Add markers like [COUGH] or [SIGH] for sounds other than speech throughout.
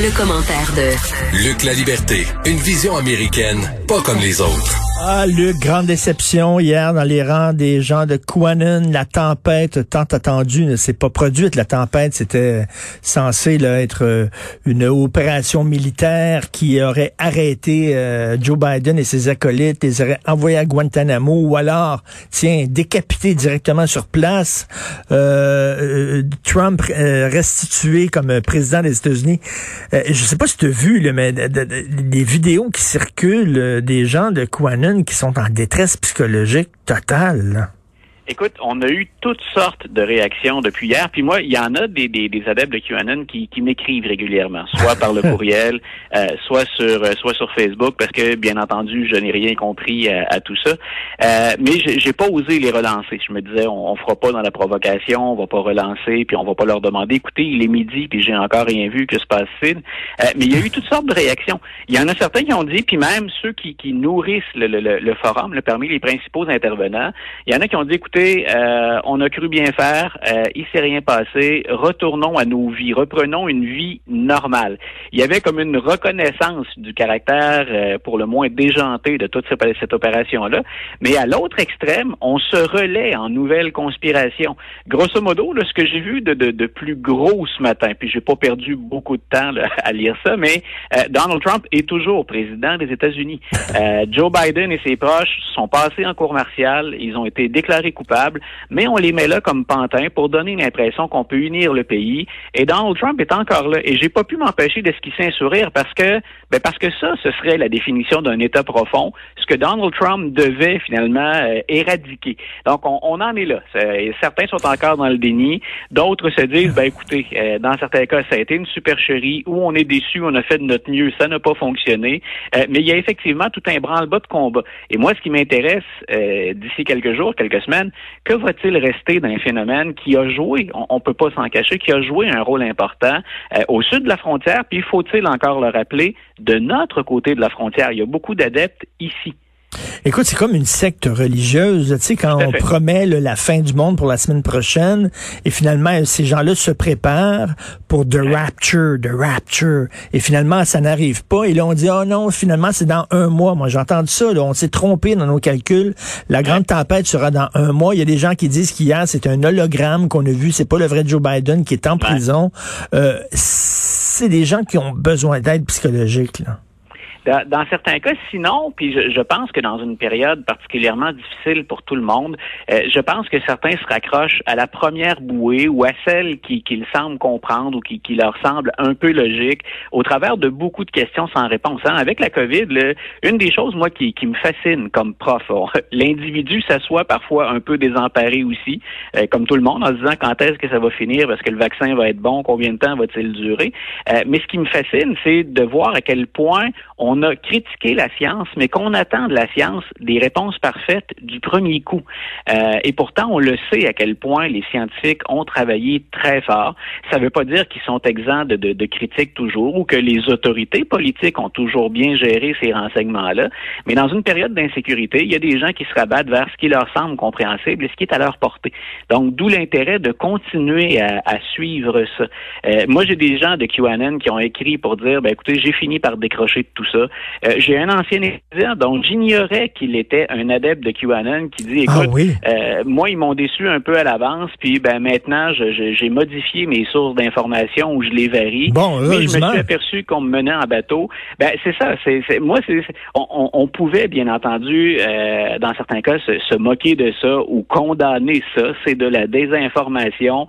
Le, commentaire de Luc La Liberté, une vision américaine, pas comme les autres. Ah, Luc, grande déception hier dans les rangs des gens de Quanon. La tempête tant attendue ne s'est pas produite. La tempête, c'était censé là, être euh, une opération militaire qui aurait arrêté euh, Joe Biden et ses acolytes, les aurait envoyés à Guantanamo ou alors, tiens, décapité directement sur place. Euh, Trump restitué comme président des États-Unis. je sais pas si tu as vu, là, mais des vidéos qui circulent des gens de Qui sont en détresse psychologique totale. Écoute, on a eu toutes sortes de réactions depuis hier. Puis moi, il y en a des, des, des adeptes de QAnon qui, qui m'écrivent régulièrement, soit par le [LAUGHS] courriel, euh, soit sur euh, soit sur Facebook, parce que bien entendu, je n'ai rien compris à, à tout ça. Euh, mais j'ai pas osé les relancer. Je me disais, on, on fera pas dans la provocation, on va pas relancer, puis on va pas leur demander, écoutez, il est midi, puis j'ai encore rien vu, que se passe-t-il? Euh, Mais il y a eu toutes sortes de réactions. Il y en a certains qui ont dit, puis même ceux qui, qui nourrissent le, le, le forum, le parmi les principaux intervenants, il y en a qui ont dit, écoutez euh, on a cru bien faire, euh, il s'est rien passé, retournons à nos vies, reprenons une vie normale. Il y avait comme une reconnaissance du caractère euh, pour le moins déjanté de toute cette, opération-là, mais à l'autre extrême, on se relaie en nouvelles conspirations. Grosso modo, ce que j'ai vu de, de, plus gros ce matin, puis j'ai pas perdu beaucoup de temps à lire ça, mais Donald Trump est toujours président des États-Unis. Joe Biden et ses proches sont passés en cour martiale, ils ont été déclarés coupables mais on les met là comme pantins pour donner l'impression qu'on peut unir le pays. Et Donald Trump est encore là. Et j'ai pas pu m'empêcher d'esquisser un sourire parce que, ben parce que ça, ce serait la définition d'un État profond, ce que Donald Trump devait finalement euh, éradiquer. Donc, on, en est là. certains sont encore dans le déni. D'autres se disent, ben écoutez, euh, dans certains cas, ça a été une supercherie où on est déçu, on a fait de notre mieux, ça n'a pas fonctionné. Euh, mais il y a effectivement tout un branle-bas de combat. Et moi, ce qui m'intéresse d'ici quelques jours, quelques semaines, que va-t-il rester d'un phénomène qui a joué, on, ne peut pas s'en cacher, qui a joué un rôle important euh, au sud de la frontière, puis faut-il encore le rappeler, de notre côté de la frontière, il y a beaucoup d'adeptes ici. Écoute, c'est comme une secte religieuse, tu sais, quand on promet la fin du monde pour la semaine prochaine, et finalement, ces gens-là se préparent pour The Rapture, The Rapture, et finalement, ça n'arrive pas, et là, on dit, oh non, finalement, c'est dans un mois. Moi, j'ai entendu ça, là, on s'est trompé dans nos calculs. La grande tempête sera dans un mois. Il y a des gens qui disent qu'hier, c'est un hologramme qu'on a vu, c'est pas le vrai Joe Biden qui est en prison. Euh, c'est des gens qui ont besoin d'aide psychologique, là. Dans, certains cas, sinon, puis je, pense que dans une période particulièrement difficile pour tout le monde, euh, je pense que certains se raccrochent à la première bouée ou à celle qu'ils qui semblent comprendre ou qui, qui, leur semble un peu logique au travers de beaucoup de questions sans réponse. Hein. Avec la COVID, une des choses, moi, qui, qui me fascine comme prof, [LAUGHS] l'individu s'assoit parfois un peu désemparé aussi, euh, comme tout le monde, en se disant quand est-ce que ça va finir, parce que le vaccin va être bon, combien de temps va-t-il durer? Euh, mais ce qui me fascine, c'est de voir à quel point on on a critiqué la science, mais qu'on attend de la science des réponses parfaites du premier coup. Euh, et pourtant, on le sait à quel point les scientifiques ont travaillé très fort. Ça ne veut pas dire qu'ils sont exempts de, de, de critiques toujours ou que les autorités politiques ont toujours bien géré ces renseignements-là. Mais dans une période d'insécurité, il y a des gens qui se rabattent vers ce qui leur semble compréhensible et ce qui est à leur portée. Donc, d'où l'intérêt de continuer à, à suivre ça. Euh, moi, j'ai des gens de QAnon qui ont écrit pour dire, ben écoutez, j'ai fini par décrocher tout ça. Euh, j'ai un ancien étudiant dont j'ignorais qu'il était un adepte de QAnon qui dit, ah écoute, euh, moi, ils m'ont déçu un peu à l'avance, puis ben maintenant, j'ai modifié mes sources d'information où je les varie. Bon, mais je me suis aperçu qu'on me menait en bateau. Ben c'est ça. C'est moi, c'est on, on, pouvait bien entendu, euh, dans certains cas, se, se, moquer de ça ou condamner ça. C'est de la désinformation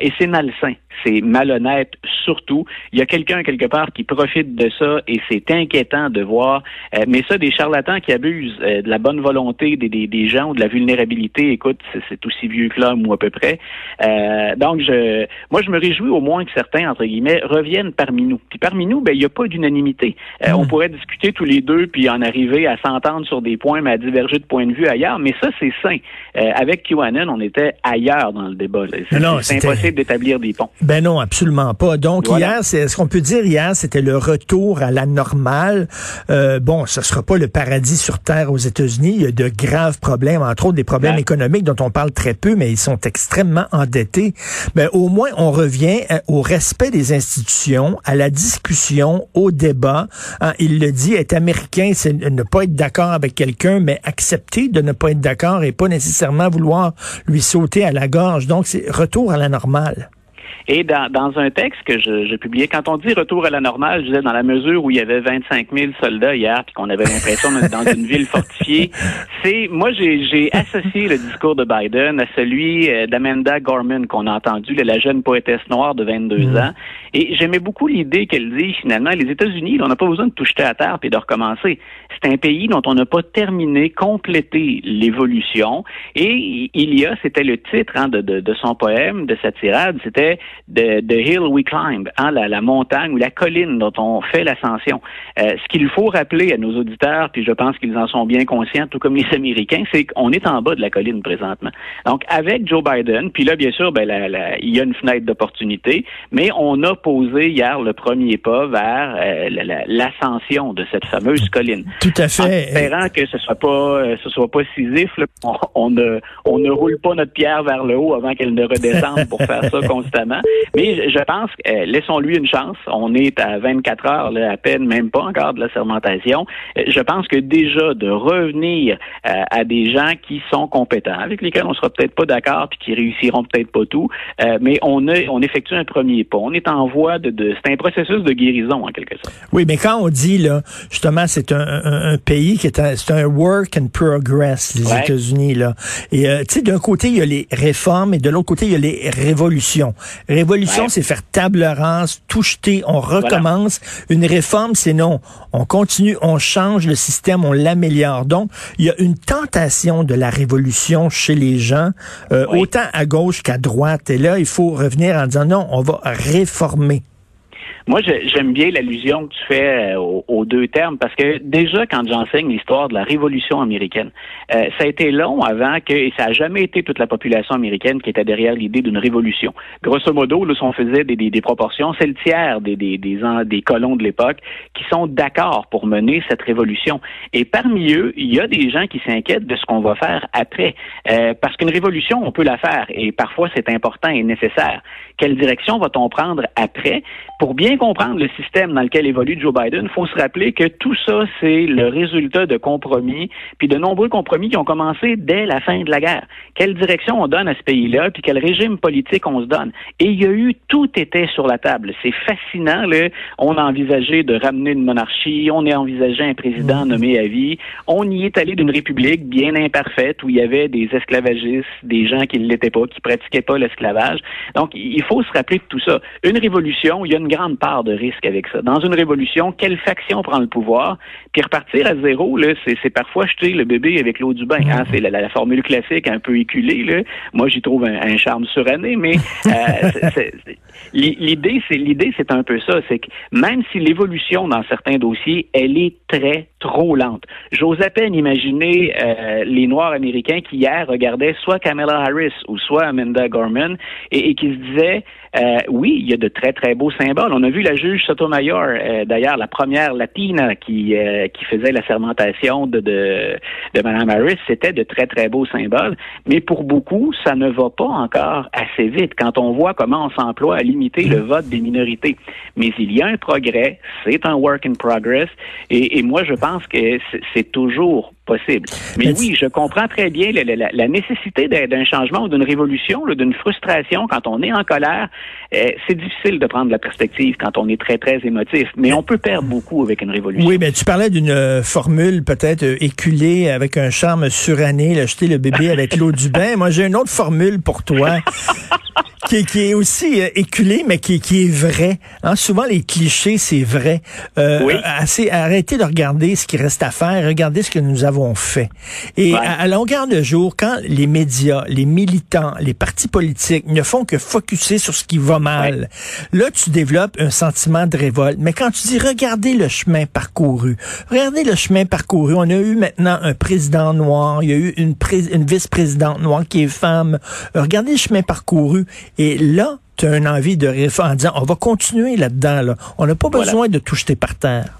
et c'est malsain c'est malhonnête surtout. Il y a quelqu'un quelque part qui profite de ça et c'est inquiétant inquiétant de voir, euh, mais ça, des charlatans qui abusent euh, de la bonne volonté des, des, des, gens ou de la vulnérabilité, écoute, c'est aussi vieux que l'homme ou à peu près. Euh, donc, je, moi, je me réjouis au moins que certains, entre guillemets, reviennent parmi nous. Puis parmi nous, ben, il n'y a pas d'unanimité. Euh, On hmm. pourrait discuter tous les deux puis en arriver à s'entendre sur des points, mais à diverger de point de vue ailleurs. Mais ça, c'est sain. Avec QAnon, on était ailleurs dans le débat. C'est impossible d'établir des ponts. Ben non, absolument pas. Donc hier, c'est ce qu'on peut dire hier, c'était le retour à la normale? Euh, bon, ce sera pas le paradis sur terre aux États-Unis. Il y a de graves problèmes, entre autres des problèmes économiques dont on parle très peu, mais ils sont extrêmement endettés. Mais au moins, on revient euh, au respect des institutions, à la discussion, au débat. Hein, il le dit, être américain, c'est ne pas être d'accord avec quelqu'un, mais accepter de ne pas être d'accord et pas nécessairement vouloir lui sauter à la gorge. Donc, c'est retour à la normale. Et dans, dans un texte que je, je, publiais, quand on dit retour à la normale, je disais dans la mesure où il y avait 25 000 soldats hier, puis qu'on avait l'impression d'être dans une ville fortifiée, c'est moi j'ai associé le discours de Biden à celui euh, d'Amanda Gorman qu'on a entendu, la jeune poétesse noire de 22 mm. ans. Et j'aimais beaucoup l'idée qu'elle dit finalement les États-Unis, on n'a pas besoin de tout jeter à terre puis de recommencer. C'est un pays dont on n'a pas terminé, complété l'évolution. Et il y a, c'était le titre hein, de, de, de son poème, de sa tirade, c'était de The Hill We Climb, hein, la, la, montagne ou la colline dont on fait l'ascension. Euh, ce qu'il faut rappeler à nos auditeurs, puis je pense qu'ils en sont bien conscients, tout comme les Américains, c'est qu'on est en bas de la colline présentement. Donc, avec Joe Biden, puis là, bien sûr, ben, la, il y a une fenêtre d'opportunité, mais on a posé hier le premier pas vers euh, l'ascension de cette fameuse colline. Tout à fait. En espérant que ce soit pas, euh, ce soit pas scisif, on, on, ne, on ne roule pas notre pierre vers le haut avant qu'elle ne redescende pour faire ça [LAUGHS] constamment. Mais je pense, euh, laissons-lui une chance. On est à 24 heures, là, à peine, même pas encore de la sermentation. Euh, je pense que déjà de revenir euh, à des gens qui sont compétents, avec lesquels on sera peut-être pas d'accord, puis qui réussiront peut-être pas tout, mais on a, on effectue un premier pas. On est en voie de, de c'est un processus de guérison en quelque sorte. Oui, mais quand on dit là, justement, c'est un, un, pays qui est un, c'est un work in progress, les États-Unis là. Et tu sais, d'un côté il y a les réformes et de l'autre côté il y a les révolutions. Révolution, c'est faire table rase, tout jeter, on recommence. Une réforme, c'est non. On continue, on change le système, on l'améliore. Donc, il y a une tentation de la révolution chez les gens, euh, autant à gauche qu'à droite. Et là, il faut revenir en disant non, on va réformer. Moi, j'aime bien l'allusion que tu fais euh, aux, deux termes parce que déjà, quand j'enseigne l'histoire de la Révolution américaine, euh, ça a été long avant que, et ça n'a jamais été toute la population américaine qui était derrière l'idée d'une révolution. Grosso modo, là, si on faisait des, proportions, c'est le tiers des, des, des, des colons de l'époque qui sont d'accord pour mener cette révolution. Et parmi eux, il y a des gens qui s'inquiètent de ce qu'on va faire après. Euh, parce qu'une révolution, on peut la faire et parfois c'est important et nécessaire. Quelle direction va-t-on prendre après pour bien comprendre le système dans lequel évolue Joe Biden, il faut se rappeler que tout ça, c'est le résultat de compromis, puis de nombreux compromis qui ont commencé dès la fin de la guerre. Quelle direction on donne à ce pays-là, puis quel régime politique on se donne? Et il y a eu, tout était sur la table. C'est fascinant, là. On a envisagé de ramener une monarchie, on a envisagé un président nommé à vie, on y est allé d'une république bien imparfaite où il y avait des esclavagistes, des gens qui ne l'étaient pas, qui pratiquaient pas l'esclavage. Donc, il faut se rappeler de tout ça. Une révolution, il y a une grande part de risque avec ça. Dans une révolution, quelle faction prend le pouvoir? Puis repartir à zéro, là, c'est, parfois jeter le bébé avec l'eau du bain. Hein? C'est la, formule classique un peu éculée. Là. Moi, j'y trouve un, charme suranné, mais euh, [LAUGHS] l'idée, c'est l'idée, c'est un peu ça. C'est que même si l'évolution dans certains dossiers, elle est très trop lente. J'ose à peine imaginer euh, les Noirs américains qui hier regardaient soit Kamala Harris ou soit Amanda Gorman et, et qui se disaient euh, oui, il y a de très, très beaux symboles. On a vu la juge Sotomayor, euh, d'ailleurs, la première latina qui, euh, qui faisait la sermentation de, de, de Mme Harris, c'était de très, très beaux symboles. Mais pour beaucoup, ça ne va pas encore assez vite quand on voit comment on s'emploie à limiter le vote des minorités. Mais il y a un progrès, c'est un work in progress, et, et moi, je pense que c'est toujours possible. Mais, oui, je comprends très bien la, la, nécessité d'un changement ou d'une révolution, d'une frustration quand on est en colère. Euh, c'est difficile de prendre la perspective quand on est très, très émotif. Mais on peut perdre beaucoup avec une révolution. Oui, mais tu parlais d'une euh, formule peut-être euh, éculée avec un charme suranné, là, jeter le bébé avec l'eau du bain. Moi, j'ai une autre formule pour toi. [LAUGHS] qui, qui, est aussi euh, éculé, mais qui, qui est vrai. Hein? Souvent, les clichés, c'est vrai. Euh, Oui. assez, arrêtez de regarder ce qui reste à faire, regardez ce que nous avons fait. Et Ouais. à, à longueur de jour, quand les médias, les militants, les partis politiques ne font que focuser sur ce qui va mal, là, tu développes un sentiment de révolte. Mais quand tu dis, regardez le chemin parcouru, regardez le chemin parcouru, on a eu maintenant un président noir, il y a eu une, pré- une vice-présidente noire qui est femme, regardez le chemin parcouru. Et là, tu as une envie de réforme en disant, on va continuer là-dedans. Là. On n'a pas Voilà. besoin de tout jeter par terre.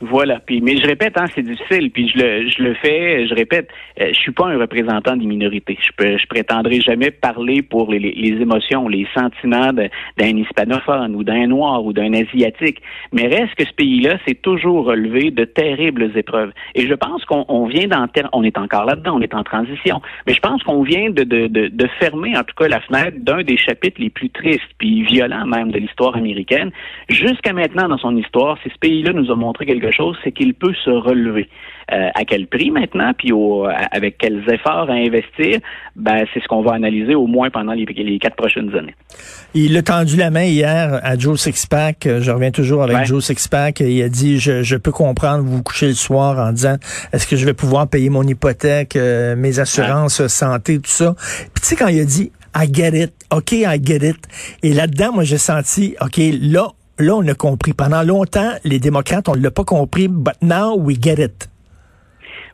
Voilà. Puis, mais je répète, hein, c'est difficile. Puis je le, je le fais. Je répète, euh, je suis pas un représentant des minorités. Je peux, je prétendrai jamais parler pour les, les, émotions, les sentiments d'un hispanophone ou d'un noir ou d'un asiatique. Mais reste que ce pays-là s'est toujours relevé de terribles épreuves. Et je pense qu'on on vient d'en, on est encore là-dedans, on est en transition. Mais je pense qu'on vient de, de, de, de fermer, en tout cas, la fenêtre d'un des chapitres les plus tristes puis violents même de l'histoire américaine. Jusqu'à maintenant dans son histoire, si ce pays-là nous a montré quelque chose, c'est qu'il peut se relever. Euh, à quel prix maintenant, puis au, avec quels efforts à investir, ben c'est ce qu'on va analyser au moins pendant les, les quatre prochaines années. Il a tendu la main hier à Joe Sixpack. Euh, Je reviens toujours avec Ouais. Joe Sixpack. Il a dit, je, je peux comprendre, vous vous couchez le soir en disant, est-ce que je vais pouvoir payer mon hypothèque, euh, mes assurances, santé, tout ça? Puis tu sais, quand il a dit, I get it, OK, I get it. Et là-dedans, moi, j'ai senti, OK, là, là, on a compris. Pendant longtemps, les démocrates, on l'a pas compris, but now we get it.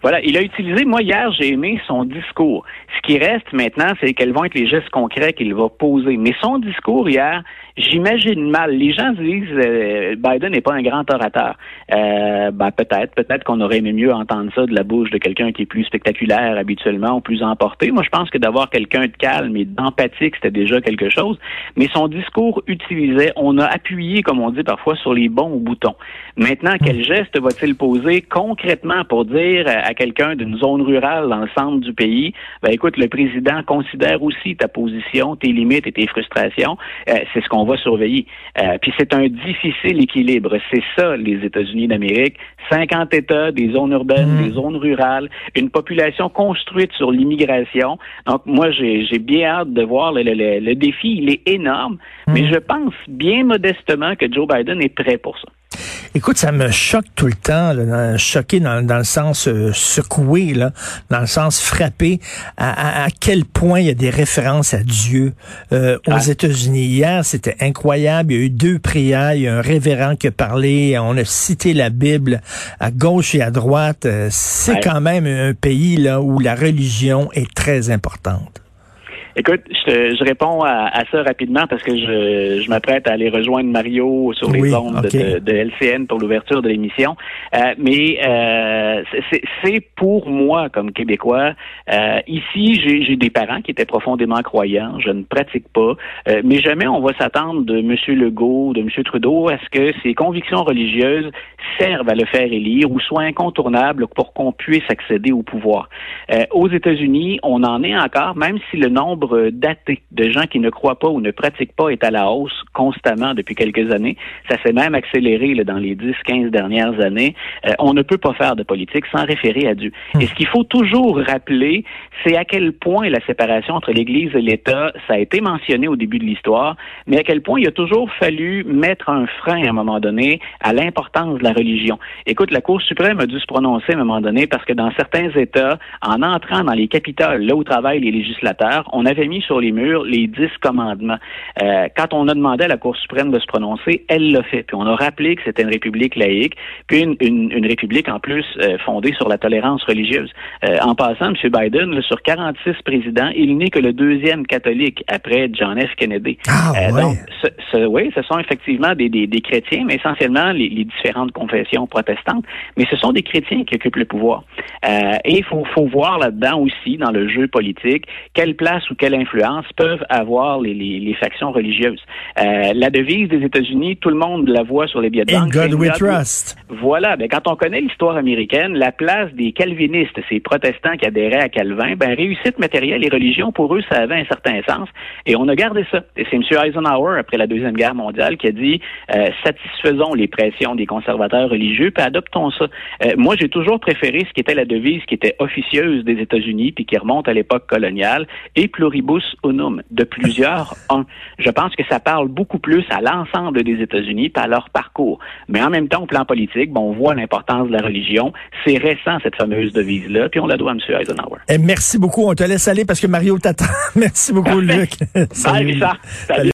Voilà, il a utilisé, moi hier, j'ai aimé son discours. Ce qui reste maintenant, c'est quels vont être les gestes concrets qu'il va poser. Mais son discours hier, j'imagine mal. Les gens disent euh, Biden n'est pas un grand orateur. Euh, ben peut-être, peut-être qu'on aurait aimé mieux entendre ça de la bouche de quelqu'un qui est plus spectaculaire habituellement ou plus emporté. Moi, je pense que d'avoir quelqu'un de calme et d'empathique, c'était déjà quelque chose. Mais son discours utilisait, on a appuyé, comme on dit parfois, sur les bons boutons. Maintenant, quel geste va-t-il poser concrètement pour dire à quelqu'un d'une zone rurale dans le centre du pays, ben écoute, le président considère aussi ta position, tes limites et tes frustrations. Euh, c'est ce qu'on va surveiller. Euh, puis c'est un difficile équilibre. C'est ça, les États-Unis d'Amérique. 50 États, des zones urbaines, des zones rurales, une population construite sur l'immigration. Donc moi, j'ai bien hâte de voir le, le- le- le défi. Il est énorme, mais je pense bien modestement que Joe Biden est prêt pour ça. Écoute, ça me choque tout le temps, là, dans- choqué dans, dans le sens euh, secoué, là, dans le sens frappé, à, à- à quel point il y a des références à Dieu euh, aux Ouais. États-Unis. Hier, c'était incroyable. Il y a eu deux prières, il y a un révérend qui a parlé, on a cité la Bible à gauche et à droite. Euh, C'est quand même un pays là où la religion est très importante. Écoute, je, je réponds à, à ça rapidement parce que je, je m'apprête à aller rejoindre Mario sur les Oui, ondes de, de LCN pour l'ouverture de l'émission. Euh, mais euh, c'est- pour moi comme Québécois. Euh, ici, j'ai j'ai des parents qui étaient profondément croyants. Je ne pratique pas, Euh, mais jamais on va s'attendre de M. Legault, de M. Trudeau, à ce que ses convictions religieuses servent à le faire élire ou soient incontournables pour qu'on puisse accéder au pouvoir. Euh, aux États-Unis, on en est encore, même si le nombre daté de gens qui ne croient pas ou ne pratiquent pas est à la hausse constamment depuis quelques années. Ça s'est même accéléré là, dans les 10-15 dernières années. Euh, on ne peut pas faire de politique sans référer à Dieu. Et ce qu'il faut toujours rappeler, c'est à quel point la séparation entre l'Église et l'État, ça a été mentionné au début de l'histoire, mais à quel point il a toujours fallu mettre un frein à un moment donné à l'importance de la religion. Écoute, la Cour suprême a dû se prononcer à un moment donné parce que dans certains États, en entrant dans les capitales, là où travaillent les législateurs, on avait mis sur les murs les dix commandements. Euh, quand on a demandé à la Cour suprême de se prononcer, elle l'a fait. Puis on a rappelé que c'était une république laïque, puis une, une, une république en plus euh, fondée sur la tolérance religieuse. Euh, en passant, M. Biden, là, sur 46 présidents, il n'est que le deuxième catholique après John F. Kennedy. Ah, Euh, ouais. donc, ce, ce- oui, ce sont effectivement des, des, des chrétiens, mais essentiellement les, les différentes confessions protestantes, mais ce sont des chrétiens qui occupent le pouvoir. Euh, et il faut, faut voir là-dedans aussi, dans le jeu politique, quelle place ou quelle quelle influence peuvent avoir les, les, les factions religieuses. Euh, la devise des États-Unis, tout le monde la voit sur les billets de banque. God we trust. Voilà, ben, quand on connaît l'histoire américaine, la place des calvinistes, ces protestants qui adhéraient à Calvin, ben, réussite matérielle et religion, pour eux, ça avait un certain sens. Et on a gardé ça. Et c'est M. Eisenhower, après la Deuxième Guerre mondiale, qui a dit, euh, satisfaisons les pressions des conservateurs religieux, puis adoptons ça. Euh, moi, j'ai toujours préféré ce qui était la devise qui était officieuse des États-Unis, puis qui remonte à l'époque coloniale, et pluribus unum, de plusieurs [LAUGHS] un. Je pense que ça parle beaucoup plus à l'ensemble des États-Unis, puis à leur parcours. Mais en même temps, au plan politique, bon, on voit l'importance de la religion. C'est récent, cette fameuse devise-là, puis on la doit à M. Eisenhower. Eh, merci beaucoup. On te laisse aller parce que Mario t'attend. [LAUGHS] merci beaucoup, Luc. Bye, Salut. Richard. Salut.